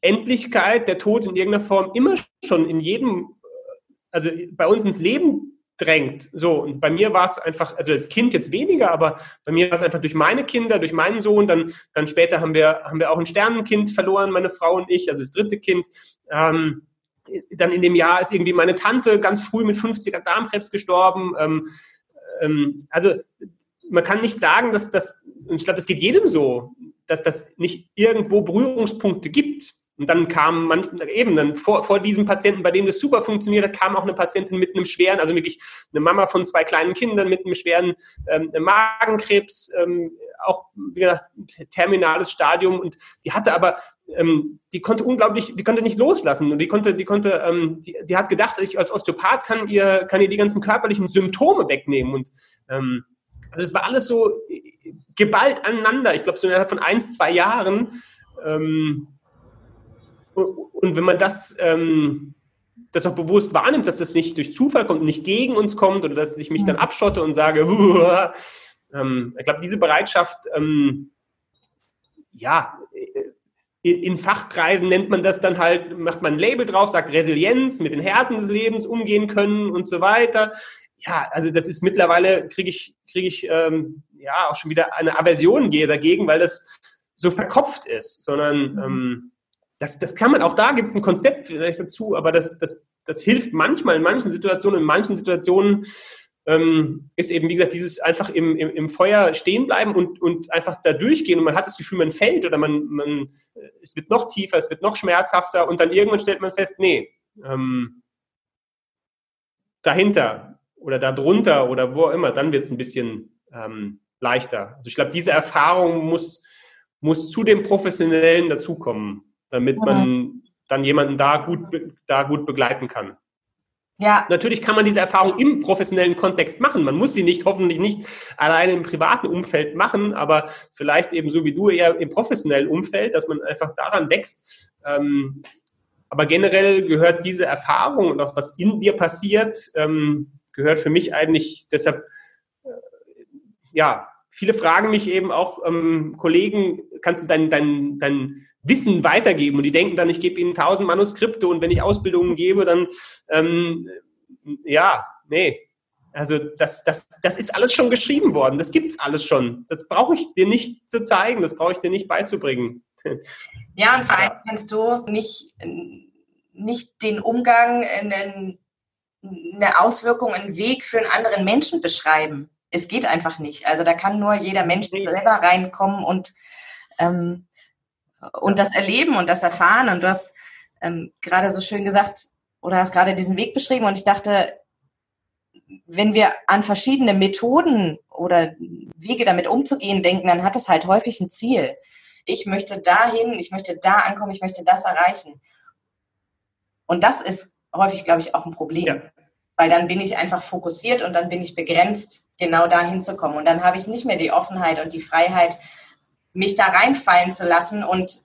Endlichkeit, der Tod in irgendeiner Form immer schon in jedem, also bei uns ins Leben drängt. So, und bei mir war es einfach, also als Kind jetzt weniger, aber bei mir war es einfach durch meine Kinder, durch meinen Sohn, dann, dann später haben wir, haben wir auch ein Sternenkind verloren, meine Frau und ich, also das dritte Kind. Ähm, dann in dem Jahr ist irgendwie meine Tante ganz früh mit 50 er Darmkrebs gestorben. Ähm, ähm, also man kann nicht sagen, dass das, und ich glaube, das geht jedem so, dass das nicht irgendwo Berührungspunkte gibt. Und dann kam man eben dann vor, vor diesem Patienten, bei dem das super funktioniert hat, kam auch eine Patientin mit einem schweren, also wirklich eine Mama von zwei kleinen Kindern mit einem schweren ähm, Magenkrebs, ähm, auch wie gesagt terminales Stadium und die hatte aber ähm, die konnte unglaublich, die konnte nicht loslassen und die konnte, die konnte, ähm, die, die hat gedacht, ich als Osteopath kann ihr, kann ihr die ganzen körperlichen Symptome wegnehmen und ähm, also es war alles so geballt aneinander. Ich glaube so innerhalb von eins, zwei Jahren. Ähm, und wenn man das, ähm, das auch bewusst wahrnimmt, dass das nicht durch Zufall kommt, nicht gegen uns kommt oder dass ich mich dann abschotte und sage, ähm, ich glaube, diese Bereitschaft, ähm, ja, in Fachkreisen nennt man das dann halt, macht man ein Label drauf, sagt Resilienz, mit den Härten des Lebens umgehen können und so weiter. Ja, also das ist mittlerweile, kriege ich, kriege ich ähm, ja auch schon wieder eine Aversion gehe dagegen, weil das so verkopft ist, sondern ähm, das, das kann man, auch da gibt es ein Konzept vielleicht dazu, aber das, das, das hilft manchmal in manchen Situationen, in manchen Situationen ähm, ist eben, wie gesagt, dieses einfach im, im, im Feuer stehen bleiben und, und einfach da durchgehen und man hat das Gefühl, man fällt oder man, man, es wird noch tiefer, es wird noch schmerzhafter und dann irgendwann stellt man fest, nee, ähm, dahinter oder darunter oder wo auch immer, dann wird es ein bisschen ähm, leichter. Also ich glaube, diese Erfahrung muss, muss zu dem Professionellen dazukommen damit man dann jemanden da gut, da gut begleiten kann. Ja. Natürlich kann man diese Erfahrung im professionellen Kontext machen. Man muss sie nicht, hoffentlich nicht alleine im privaten Umfeld machen, aber vielleicht eben so wie du eher im professionellen Umfeld, dass man einfach daran wächst. Ähm, aber generell gehört diese Erfahrung und auch was in dir passiert, ähm, gehört für mich eigentlich deshalb, äh, ja, viele fragen mich eben auch, ähm, Kollegen, kannst du dein, dein, dein Wissen weitergeben? Und die denken dann, ich gebe ihnen tausend Manuskripte und wenn ich Ausbildungen gebe, dann, ähm, ja, nee. Also das, das, das ist alles schon geschrieben worden, das gibt's alles schon. Das brauche ich dir nicht zu zeigen, das brauche ich dir nicht beizubringen. Ja, und vor allem kannst du nicht, nicht den Umgang, eine Auswirkung, einen Weg für einen anderen Menschen beschreiben es geht einfach nicht. Also da kann nur jeder Mensch selber reinkommen und, ähm, und das erleben und das erfahren. Und du hast ähm, gerade so schön gesagt, oder hast gerade diesen Weg beschrieben und ich dachte, wenn wir an verschiedene Methoden oder Wege damit umzugehen denken, dann hat das halt häufig ein Ziel. Ich möchte dahin, ich möchte da ankommen, ich möchte das erreichen. Und das ist häufig, glaube ich, auch ein Problem. Ja weil dann bin ich einfach fokussiert und dann bin ich begrenzt, genau da hinzukommen. Und dann habe ich nicht mehr die Offenheit und die Freiheit, mich da reinfallen zu lassen. Und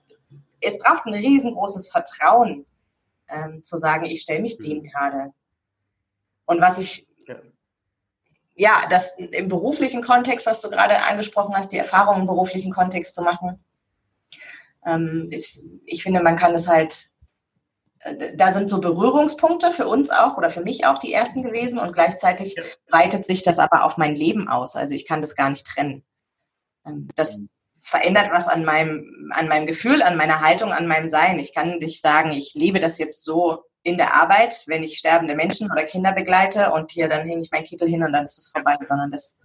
es braucht ein riesengroßes Vertrauen, ähm, zu sagen, ich stelle mich dem mhm. gerade. Und was ich, ja. ja, das im beruflichen Kontext, was du gerade angesprochen hast, die Erfahrung im beruflichen Kontext zu machen, ähm, ist, ich finde, man kann es halt, da sind so Berührungspunkte für uns auch oder für mich auch die ersten gewesen und gleichzeitig ja. weitet sich das aber auf mein Leben aus. Also ich kann das gar nicht trennen. Ähm, das mhm. verändert was an meinem, an meinem Gefühl, an meiner Haltung, an meinem Sein. Ich kann nicht sagen, ich lebe das jetzt so in der Arbeit, wenn ich sterbende Menschen oder Kinder begleite und hier dann hänge ich meinen Kittel hin und dann ist es vorbei, sondern das,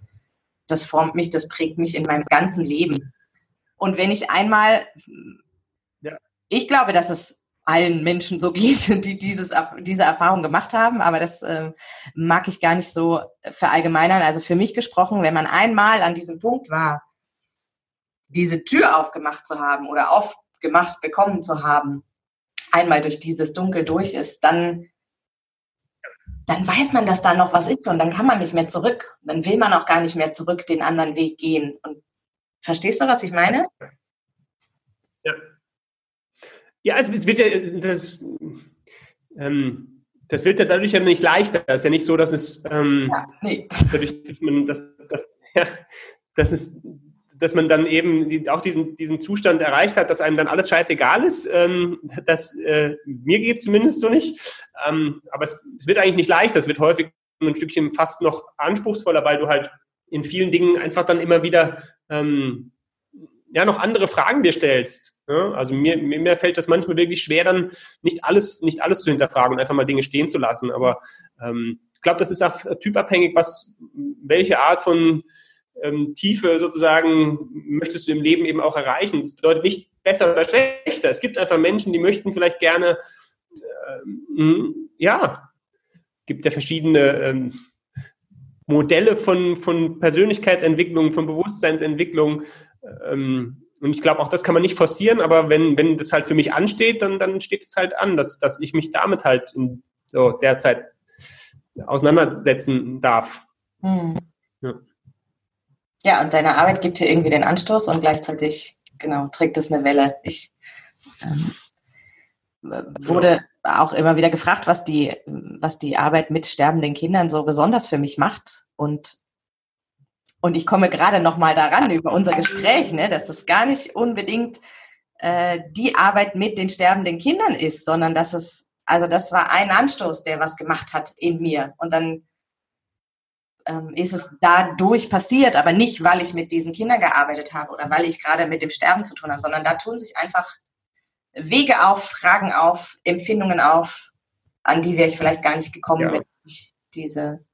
das formt mich, das prägt mich in meinem ganzen Leben. Und wenn ich einmal, ja. ich glaube, dass es allen Menschen so geht, die dieses, diese Erfahrung gemacht haben, aber das äh, mag ich gar nicht so verallgemeinern. Also für mich gesprochen, wenn man einmal an diesem Punkt war, diese Tür aufgemacht zu haben oder aufgemacht bekommen zu haben, einmal durch dieses Dunkel durch ist, dann, dann weiß man, dass da noch was ist und dann kann man nicht mehr zurück. Dann will man auch gar nicht mehr zurück den anderen Weg gehen. Und Verstehst du, was ich meine? Ja. Es, es wird ja, das, ähm, das wird ja dadurch ja nicht leichter. Es ist ja nicht so, dass es ähm, ja, nee. dadurch, dass man, dass, dass, ja, dass es dass man dann eben auch diesen, diesen Zustand erreicht hat, dass einem dann alles scheißegal ist. Ähm, das, äh, mir geht es zumindest so nicht. Ähm, aber es, es, wird eigentlich nicht leichter. Es wird häufig ein Stückchen fast noch anspruchsvoller, weil du halt in vielen Dingen einfach dann immer wieder ähm, ja noch andere Fragen dir stellst. Ne? Also mir, mir fällt das manchmal wirklich schwer, dann nicht alles, nicht alles zu hinterfragen und einfach mal Dinge stehen zu lassen. Aber ähm, ich glaube, das ist auch typabhängig, was welche Art von ähm, Tiefe sozusagen möchtest du im Leben eben auch erreichen. Das bedeutet nicht besser oder schlechter. Es gibt einfach Menschen, die möchten vielleicht gerne, ähm, ja, gibt ja verschiedene ähm, Modelle von, von Persönlichkeitsentwicklung, von Bewusstseinsentwicklung. Ähm, und ich glaube, auch das kann man nicht forcieren, aber wenn, wenn das halt für mich ansteht, dann, dann steht es halt an, dass, dass ich mich damit halt in so derzeit auseinandersetzen darf. Hm. Ja. ja, und deine Arbeit gibt dir irgendwie den Anstoß und gleichzeitig, genau, trägt es eine Welle. Ich ähm, wurde auch immer wieder gefragt, was die, was die Arbeit mit sterbenden Kindern so besonders für mich macht. Und, und ich komme gerade noch mal daran über unser Gespräch, ne, dass es gar nicht unbedingt äh, die Arbeit mit den sterbenden Kindern ist, sondern dass es, also das war ein Anstoß, der was gemacht hat in mir. Und dann ähm, ist es dadurch passiert, aber nicht, weil ich mit diesen Kindern gearbeitet habe oder weil ich gerade mit dem Sterben zu tun habe, sondern da tun sich einfach Wege auf, Fragen auf, Empfindungen auf, an die wäre ich vielleicht gar nicht gekommen, ja. wenn ich diese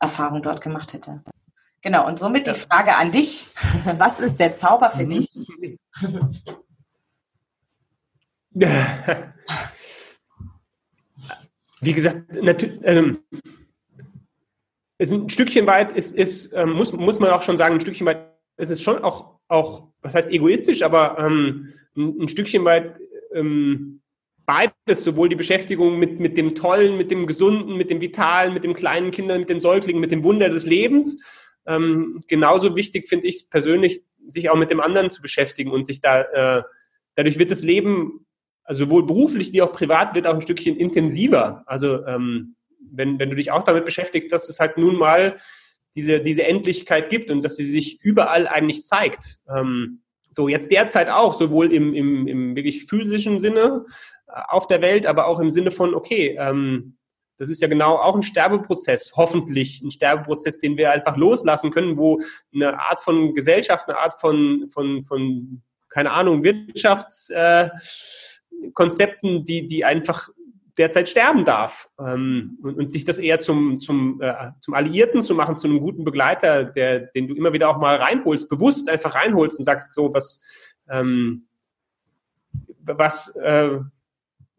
Erfahrung dort gemacht hätte. Genau, und somit ja. die Frage an dich. Was ist der Zauber für mhm. dich? Wie gesagt, natürlich, ähm, ist ein Stückchen weit, ist, ist, ähm, muss, muss man auch schon sagen, ein Stückchen weit ist es schon auch, auch was heißt egoistisch, aber ähm, ein, ein, Stückchen weit ähm, beides, sowohl die Beschäftigung mit, mit dem Tollen, mit dem Gesunden, mit dem Vitalen, mit den kleinen Kindern, mit den Säuglingen, mit dem Wunder des Lebens. Ähm, genauso wichtig finde ich es persönlich, sich auch mit dem anderen zu beschäftigen und sich da, äh, dadurch wird das Leben, also sowohl beruflich wie auch privat, wird auch ein Stückchen intensiver. Also ähm, wenn, wenn du dich auch damit beschäftigst, dass es halt nun mal diese, diese Endlichkeit gibt und dass sie sich überall eigentlich zeigt. Ähm, so jetzt derzeit auch, sowohl im, im, im wirklich physischen Sinne äh, auf der Welt, aber auch im Sinne von, okay, ähm, das ist ja genau auch ein Sterbeprozess, hoffentlich ein Sterbeprozess, den wir einfach loslassen können, wo eine Art von Gesellschaft, eine Art von, von, von keine Ahnung, Wirtschaftskonzepten, äh, die, die einfach derzeit sterben darf. Ähm, und, und, sich das eher zum, zum, äh, zum Alliierten zu machen, zu einem guten Begleiter, der, den du immer wieder auch mal reinholst, bewusst einfach reinholst und sagst so, was, ähm, was, äh,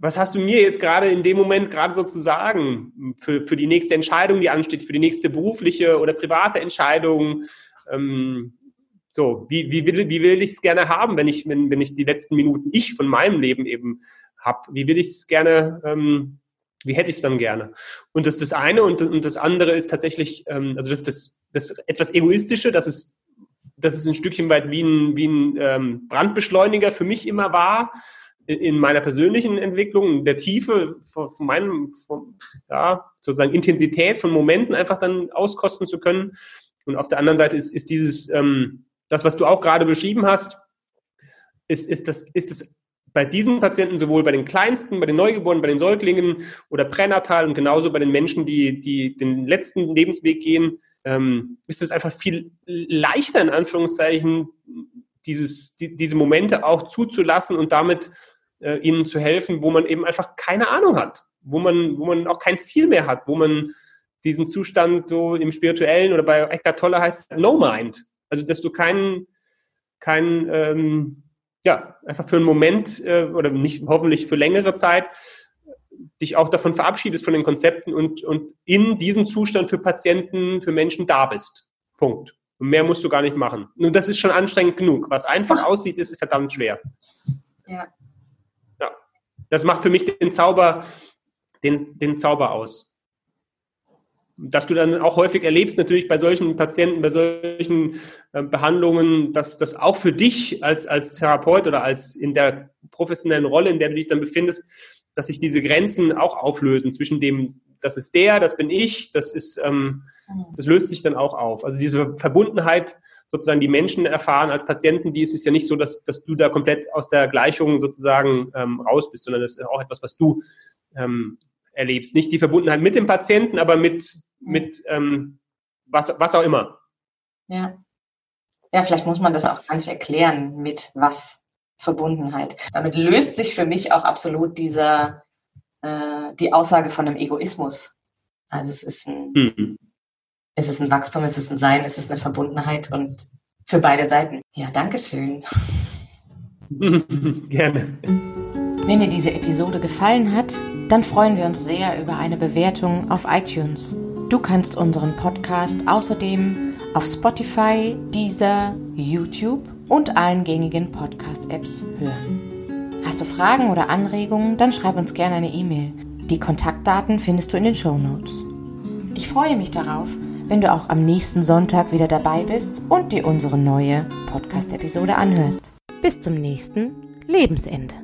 was hast du mir jetzt gerade in dem Moment gerade so zu sagen für, für die nächste Entscheidung, die ansteht, für die nächste berufliche oder private Entscheidung? Ähm, so, wie, wie will, wie will ich es gerne haben, wenn ich, wenn, wenn ich die letzten Minuten ich von meinem Leben eben habe. Wie will ich es gerne, ähm, wie hätte ich es dann gerne? Und das ist das eine und, und das andere ist tatsächlich, ähm, also das, das, das etwas Egoistische, dass es dass es ein Stückchen weit wie ein, wie ein ähm, Brandbeschleuniger für mich immer war in meiner persönlichen Entwicklung, der Tiefe von, von meinem, von, ja, sozusagen Intensität von Momenten einfach dann auskosten zu können. Und auf der anderen Seite ist, ist dieses, ähm, das, was du auch gerade beschrieben hast, ist, ist das, ist das bei diesen Patienten sowohl bei den Kleinsten, bei den Neugeborenen, bei den Säuglingen oder pränatal und genauso bei den Menschen, die, die den letzten Lebensweg gehen, ähm, ist es einfach viel leichter, in Anführungszeichen, dieses, die, diese Momente auch zuzulassen und damit äh, ihnen zu helfen, wo man eben einfach keine Ahnung hat, wo man, wo man auch kein Ziel mehr hat, wo man diesen Zustand so im Spirituellen oder bei Eckhart Tolle heißt No Mind. Also, dass du keinen, keinen, ähm, ja, einfach für einen Moment äh, oder nicht, hoffentlich für längere Zeit dich auch davon verabschiedest von den Konzepten und, und in diesem Zustand für Patienten, für Menschen da bist. Punkt. Und mehr musst du gar nicht machen. Nur das ist schon anstrengend genug. Was einfach aussieht, ist verdammt schwer. Ja. Das macht für mich den Zauber, den, den Zauber aus. Dass du dann auch häufig erlebst, natürlich bei solchen Patienten, bei solchen äh, Behandlungen, dass das auch für dich als, als Therapeut oder als in der professionellen Rolle, in der du dich dann befindest, dass sich diese Grenzen auch auflösen zwischen dem, das ist der, das bin ich, das ist, ähm, mhm. das löst sich dann auch auf. Also diese Verbundenheit, sozusagen die Menschen erfahren als Patienten, die ist es ja nicht so, dass, dass du da komplett aus der Gleichung sozusagen ähm, raus bist, sondern das ist auch etwas, was du ähm, erlebst. Nicht die Verbundenheit mit dem Patienten, aber mit, mit ähm, was, was auch immer. Ja. Ja, vielleicht muss man das auch gar nicht erklären, mit was Verbundenheit. Damit löst sich für mich auch absolut dieser, äh, die Aussage von einem Egoismus. Also es ist ein, mhm. es ist ein Wachstum, es ist ein Sein, es ist eine Verbundenheit und für beide Seiten. Ja, danke schön. Gerne. Wenn dir diese Episode gefallen hat, dann freuen wir uns sehr über eine Bewertung auf iTunes. Du kannst unseren Podcast außerdem auf Spotify, Deezer, YouTube und allen gängigen Podcast-Apps hören. Hast du Fragen oder Anregungen, dann schreib uns gerne eine E-Mail. Die Kontaktdaten findest du in den Show Notes. Ich freue mich darauf, wenn du auch am nächsten Sonntag wieder dabei bist und dir unsere neue Podcast-Episode anhörst. Bis zum nächsten Lebensende.